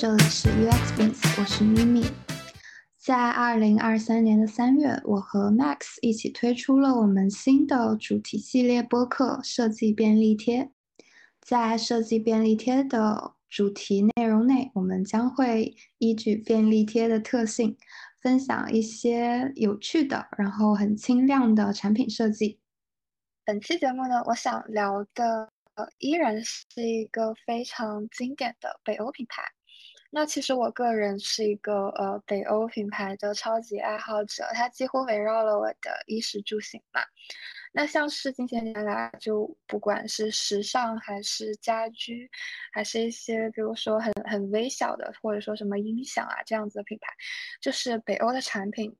这里是 UX Beans，我是咪咪。在二零二三年的三月，我和 Max 一起推出了我们新的主题系列播客《设计便利贴》。在设计便利贴的主题内容内，我们将会依据便利贴的特性，分享一些有趣的，然后很轻量的产品设计。本期节目呢，我想聊的，依然是一个非常经典的北欧品牌。那其实我个人是一个呃北欧品牌的超级爱好者，它几乎围绕了我的衣食住行嘛。那像是近些年来，就不管是时尚还是家居，还是一些比如说很很微小的，或者说什么音响啊这样子的品牌，就是北欧的产品。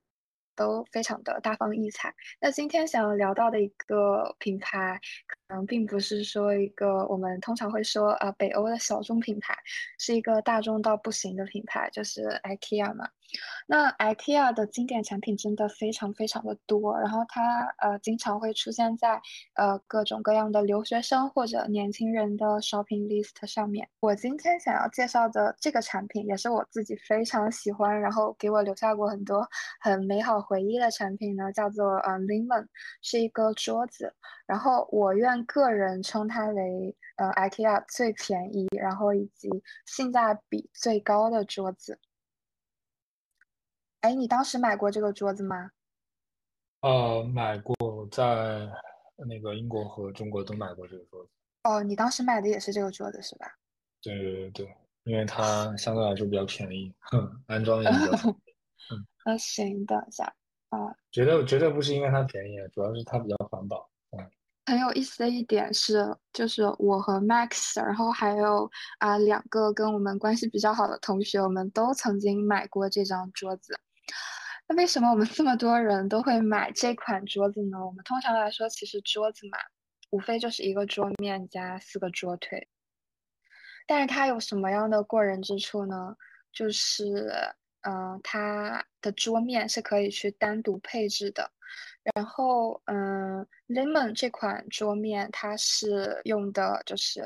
都非常的大放异彩。那今天想要聊到的一个品牌，可能并不是说一个我们通常会说啊北欧的小众品牌，是一个大众到不行的品牌，就是 IKEA 嘛。那 IKEA 的经典产品真的非常非常的多，然后它呃经常会出现在呃各种各样的留学生或者年轻人的 shopping list 上面。我今天想要介绍的这个产品，也是我自己非常喜欢，然后给我留下过很多很美好回忆的产品呢，叫做呃 Lemon，是一个桌子，然后我愿个人称它为呃 IKEA 最便宜，然后以及性价比最高的桌子。哎，你当时买过这个桌子吗？呃，买过，在那个英国和中国都买过这个桌子。哦，你当时买的也是这个桌子是吧？对对对对，因为它相对来说比较便宜，哼，安装也比较方便。嗯，那行，等一下啊。绝对绝对不是因为它便宜，主要是它比较环保。很有意思的一点是，就是我和 Max，然后还有啊两个跟我们关系比较好的同学，我们都曾经买过这张桌子。那为什么我们这么多人都会买这款桌子呢？我们通常来说，其实桌子嘛，无非就是一个桌面加四个桌腿。但是它有什么样的过人之处呢？就是，嗯，它的桌面是可以去单独配置的。然后，嗯，Lemon 这款桌面，它是用的就是，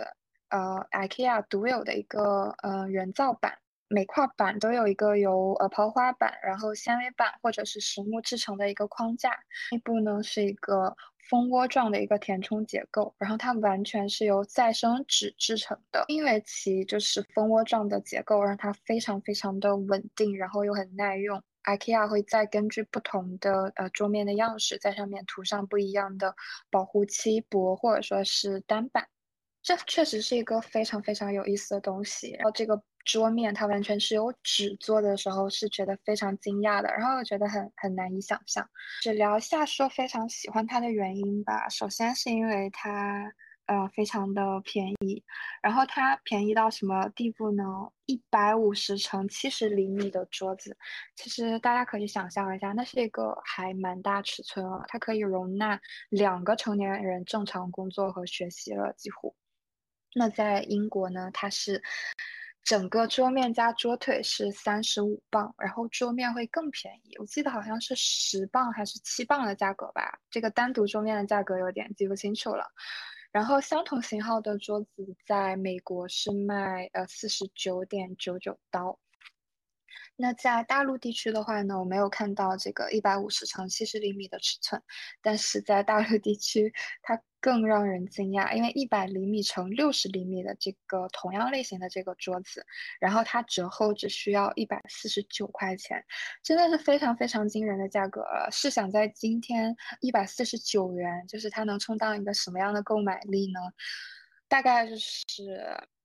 呃，IKEA 独有的一个，呃，人造板。每块板都有一个由呃刨花板、然后纤维板或者是实木制成的一个框架，内部呢是一个蜂窝状的一个填充结构，然后它完全是由再生纸制成的。因为其就是蜂窝状的结构，让它非常非常的稳定，然后又很耐用。IKEA 会再根据不同的呃桌面的样式，在上面涂上不一样的保护漆箔或者说是单板，这确实是一个非常非常有意思的东西。然后这个。桌面它完全是由纸做的时候是觉得非常惊讶的，然后又觉得很很难以想象。只聊一下说非常喜欢它的原因吧。首先是因为它呃非常的便宜，然后它便宜到什么地步呢？一百五十乘七十厘米的桌子，其实大家可以想象一下，那是一个还蛮大尺寸了，它可以容纳两个成年人正常工作和学习了几乎。那在英国呢，它是。整个桌面加桌腿是三十五磅，然后桌面会更便宜，我记得好像是十磅还是七磅的价格吧。这个单独桌面的价格有点记不清楚了。然后相同型号的桌子在美国是卖呃四十九点九九刀。那在大陆地区的话呢，我没有看到这个一百五十乘七十厘米的尺寸，但是在大陆地区它更让人惊讶，因为一百厘米乘六十厘米的这个同样类型的这个桌子，然后它折后只需要一百四十九块钱，真的是非常非常惊人的价格了。试想在今天一百四十九元，就是它能充当一个什么样的购买力呢？大概就是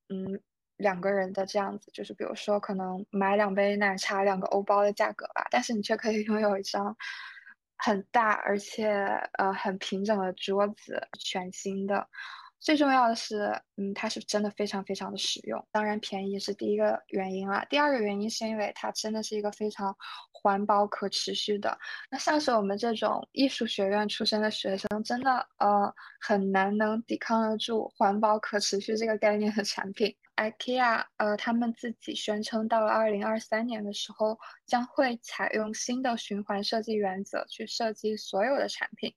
嗯。两个人的这样子，就是比如说可能买两杯奶茶、两个欧包的价格吧，但是你却可以拥有一张很大而且呃很平整的桌子，全新的。最重要的是，嗯，它是真的非常非常的实用。当然，便宜是第一个原因了。第二个原因是因为它真的是一个非常环保、可持续的。那像是我们这种艺术学院出身的学生，真的呃很难能抵抗得住环保、可持续这个概念的产品。IKEA 呃，他们自己宣称到了二零二三年的时候，将会采用新的循环设计原则去设计所有的产品。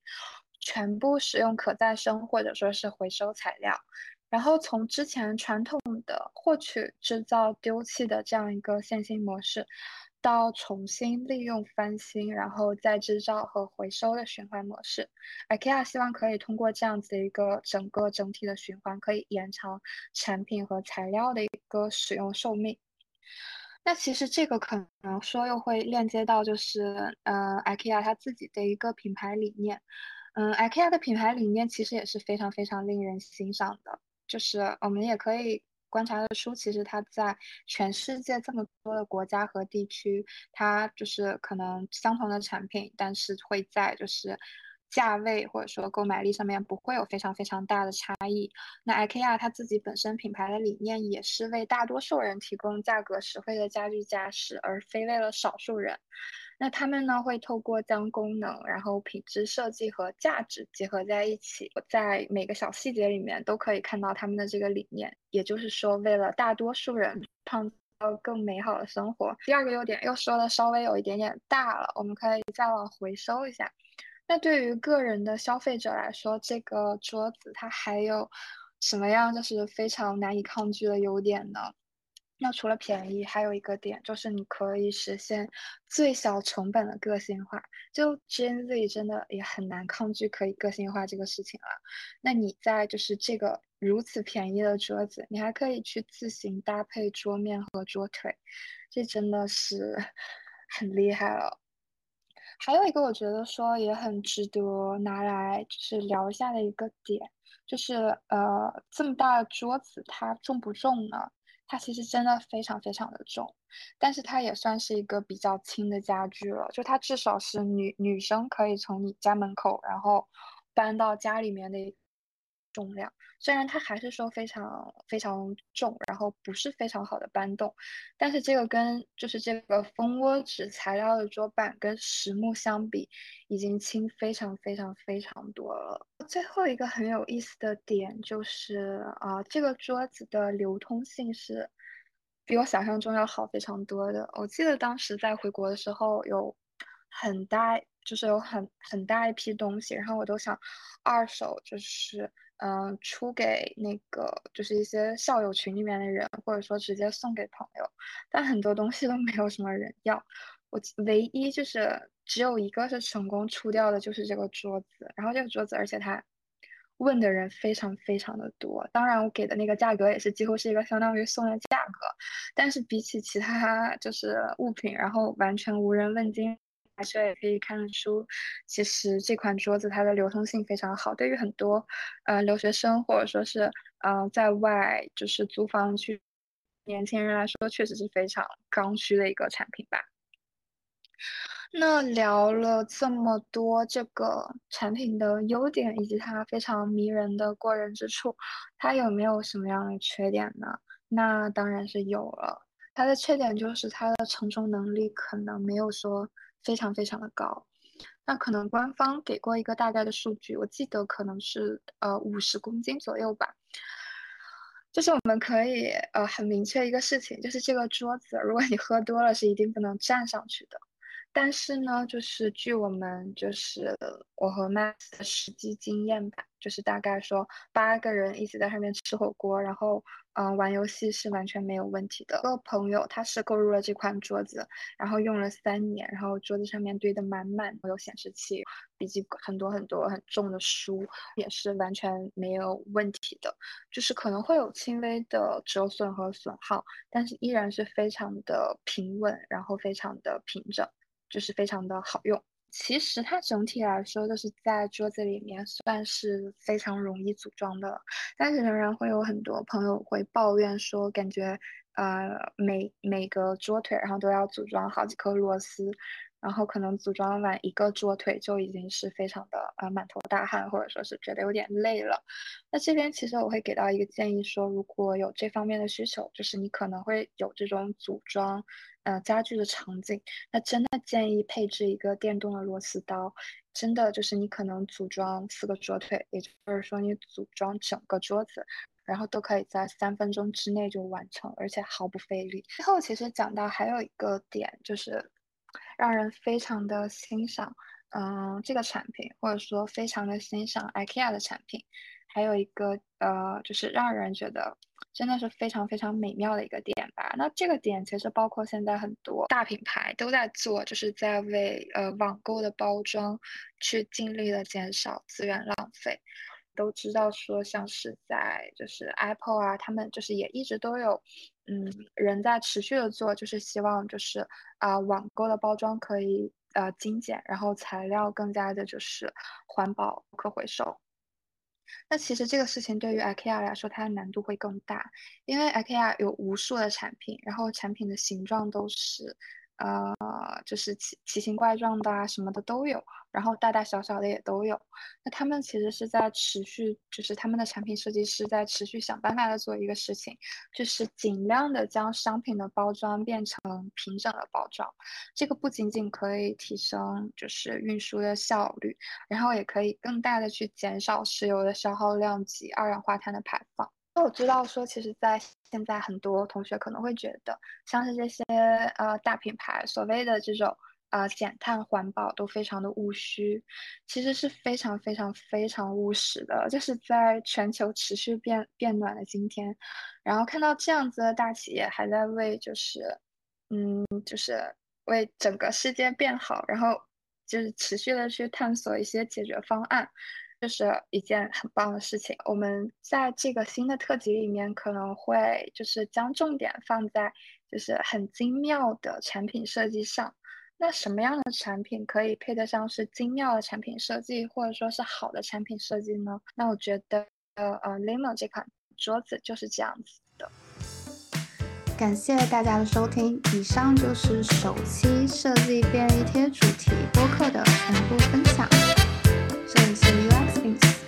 全部使用可再生或者说是回收材料，然后从之前传统的获取、制造、丢弃的这样一个线性模式，到重新利用、翻新，然后再制造和回收的循环模式，IKEA 希望可以通过这样子一个整个整体的循环，可以延长产品和材料的一个使用寿命。那其实这个可能说又会链接到就是，呃，IKEA 它自己的一个品牌理念。嗯，IKEA 的品牌理念其实也是非常非常令人欣赏的。就是我们也可以观察得出，其实它在全世界这么多的国家和地区，它就是可能相同的产品，但是会在就是价位或者说购买力上面不会有非常非常大的差异。那 IKEA 它自己本身品牌的理念也是为大多数人提供价格实惠的家具家饰，而非为了少数人。那他们呢会透过将功能、然后品质设计和价值结合在一起，在每个小细节里面都可以看到他们的这个理念。也就是说，为了大多数人创造更美好的生活。第二个优点又说的稍微有一点点大了，我们可以再往回收一下。那对于个人的消费者来说，这个桌子它还有什么样就是非常难以抗拒的优点呢？那除了便宜，还有一个点就是你可以实现最小成本的个性化。就 Gen Z 真的也很难抗拒可以个性化这个事情了。那你在就是这个如此便宜的桌子，你还可以去自行搭配桌面和桌腿，这真的是 很厉害了。还有一个我觉得说也很值得拿来就是聊一下的一个点，就是呃这么大的桌子它重不重呢？它其实真的非常非常的重，但是它也算是一个比较轻的家具了。就它至少是女女生可以从你家门口，然后搬到家里面的重量。虽然它还是说非常非常重，然后不是非常好的搬动，但是这个跟就是这个蜂窝纸材料的桌板跟实木相比，已经轻非常非常非常多了。最后一个很有意思的点就是啊，这个桌子的流通性是比我想象中要好非常多的。我记得当时在回国的时候有很大，就是有很很大一批东西，然后我都想二手就是。嗯，出给那个就是一些校友群里面的人，或者说直接送给朋友，但很多东西都没有什么人要。我唯一就是只有一个是成功出掉的，就是这个桌子。然后这个桌子，而且他问的人非常非常的多。当然，我给的那个价格也是几乎是一个相当于送的价格，但是比起其他就是物品，然后完全无人问津。这也可以看得出，其实这款桌子它的流通性非常好。对于很多呃留学生或者说是呃在外就是租房去年轻人来说，确实是非常刚需的一个产品吧。那聊了这么多这个产品的优点以及它非常迷人的过人之处，它有没有什么样的缺点呢？那当然是有了。它的缺点就是它的承重能力可能没有说。非常非常的高，那可能官方给过一个大概的数据，我记得可能是呃五十公斤左右吧。就是我们可以呃很明确一个事情，就是这个桌子，如果你喝多了是一定不能站上去的。但是呢，就是据我们就是我和 Max 的实际经验吧，就是大概说八个人一起在上面吃火锅，然后嗯玩游戏是完全没有问题的。个朋友他是购入了这款桌子，然后用了三年，然后桌子上面堆的满满，有显示器、笔记，很多很多很重的书，也是完全没有问题的。就是可能会有轻微的折损和损耗，但是依然是非常的平稳，然后非常的平整。就是非常的好用，其实它整体来说就是在桌子里面算是非常容易组装的了，但是仍然会有很多朋友会抱怨说，感觉呃每每个桌腿然后都要组装好几颗螺丝。然后可能组装完一个桌腿就已经是非常的呃满头大汗，或者说是觉得有点累了。那这边其实我会给到一个建议，说如果有这方面的需求，就是你可能会有这种组装呃家具的场景，那真的建议配置一个电动的螺丝刀。真的就是你可能组装四个桌腿，也就是说你组装整个桌子，然后都可以在三分钟之内就完成，而且毫不费力。最后其实讲到还有一个点就是。让人非常的欣赏，嗯，这个产品，或者说非常的欣赏 IKEA 的产品，还有一个呃，就是让人觉得真的是非常非常美妙的一个点吧。那这个点其实包括现在很多大品牌都在做，就是在为呃网购的包装去尽力的减少资源浪费。都知道说像是在就是 Apple 啊，他们就是也一直都有嗯人在持续的做，就是希望就是啊网购的包装可以呃精简，然后材料更加的就是环保可回收。那其实这个事情对于 IKEA 来说，它的难度会更大，因为 IKEA 有无数的产品，然后产品的形状都是，呃，就是奇奇形怪状的啊，什么的都有。然后大大小小的也都有，那他们其实是在持续，就是他们的产品设计师在持续想办法的做一个事情，就是尽量的将商品的包装变成平整的包装。这个不仅仅可以提升就是运输的效率，然后也可以更大的去减少石油的消耗量及二氧化碳的排放。那我知道说，其实，在现在很多同学可能会觉得，像是这些呃大品牌所谓的这种。啊，减碳环保都非常的务虚，其实是非常非常非常务实的。就是在全球持续变变暖的今天，然后看到这样子的大企业还在为就是，嗯，就是为整个世界变好，然后就是持续的去探索一些解决方案，就是一件很棒的事情。我们在这个新的特辑里面可能会就是将重点放在就是很精妙的产品设计上。那什么样的产品可以配得上是精妙的产品设计，或者说是好的产品设计呢？那我觉得，呃呃，Limo 这款桌子就是这样子的。感谢大家的收听，以上就是首期设计便利贴主题播客的全部分享。这里是 UX。